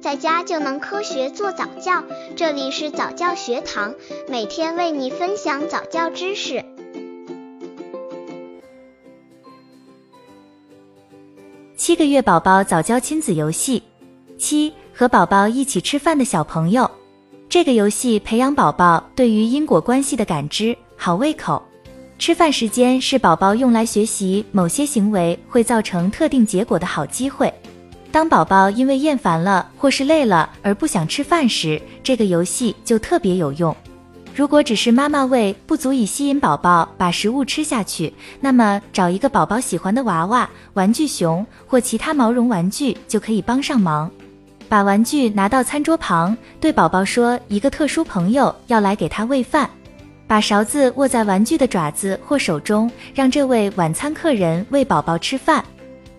在家就能科学做早教。这里是早教学堂，每天为你分享早教知识。七个月宝宝早教亲子游戏七，和宝宝一起吃饭的小朋友。这个游戏培养宝宝对于因果关系的感知，好胃口。吃饭时间是宝宝用来学习某些行为会造成特定结果的好机会。当宝宝因为厌烦了或是累了而不想吃饭时，这个游戏就特别有用。如果只是妈妈喂不足以吸引宝宝把食物吃下去，那么找一个宝宝喜欢的娃娃、玩具熊或其他毛绒玩具就可以帮上忙。把玩具拿到餐桌旁，对宝宝说一个特殊朋友要来给他喂饭。把勺子握在玩具的爪子或手中，让这位晚餐客人喂宝宝吃饭。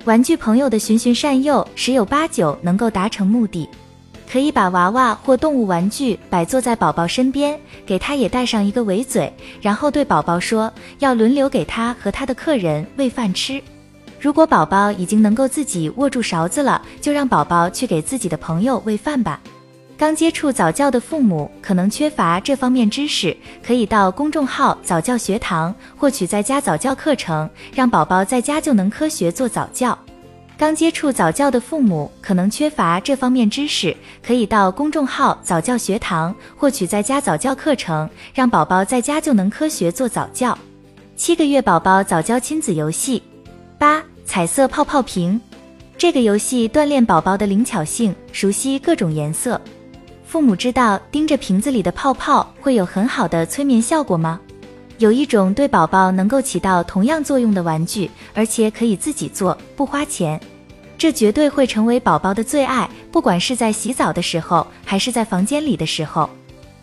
玩具朋友的循循善诱，十有八九能够达成目的。可以把娃娃或动物玩具摆坐在宝宝身边，给他也带上一个围嘴，然后对宝宝说要轮流给他和他的客人喂饭吃。如果宝宝已经能够自己握住勺子了，就让宝宝去给自己的朋友喂饭吧。刚接触早教的父母可能缺乏这方面知识，可以到公众号早教学堂获取在家早教课程，让宝宝在家就能科学做早教。刚接触早教的父母可能缺乏这方面知识，可以到公众号早教学堂获取在家早教课程，让宝宝在家就能科学做早教。七个月宝宝早教亲子游戏八彩色泡泡瓶，这个游戏锻炼宝宝的灵巧性，熟悉各种颜色。父母知道盯着瓶子里的泡泡会有很好的催眠效果吗？有一种对宝宝能够起到同样作用的玩具，而且可以自己做，不花钱，这绝对会成为宝宝的最爱。不管是在洗澡的时候，还是在房间里的时候，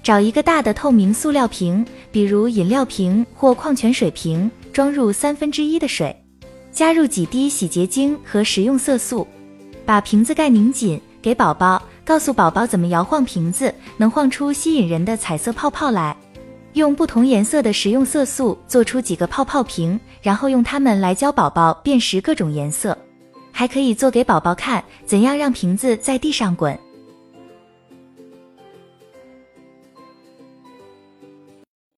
找一个大的透明塑料瓶，比如饮料瓶或矿泉水瓶，装入三分之一的水，加入几滴洗洁精和食用色素，把瓶子盖拧紧，给宝宝。告诉宝宝怎么摇晃瓶子，能晃出吸引人的彩色泡泡来。用不同颜色的食用色素做出几个泡泡瓶，然后用它们来教宝宝辨识各种颜色。还可以做给宝宝看，怎样让瓶子在地上滚。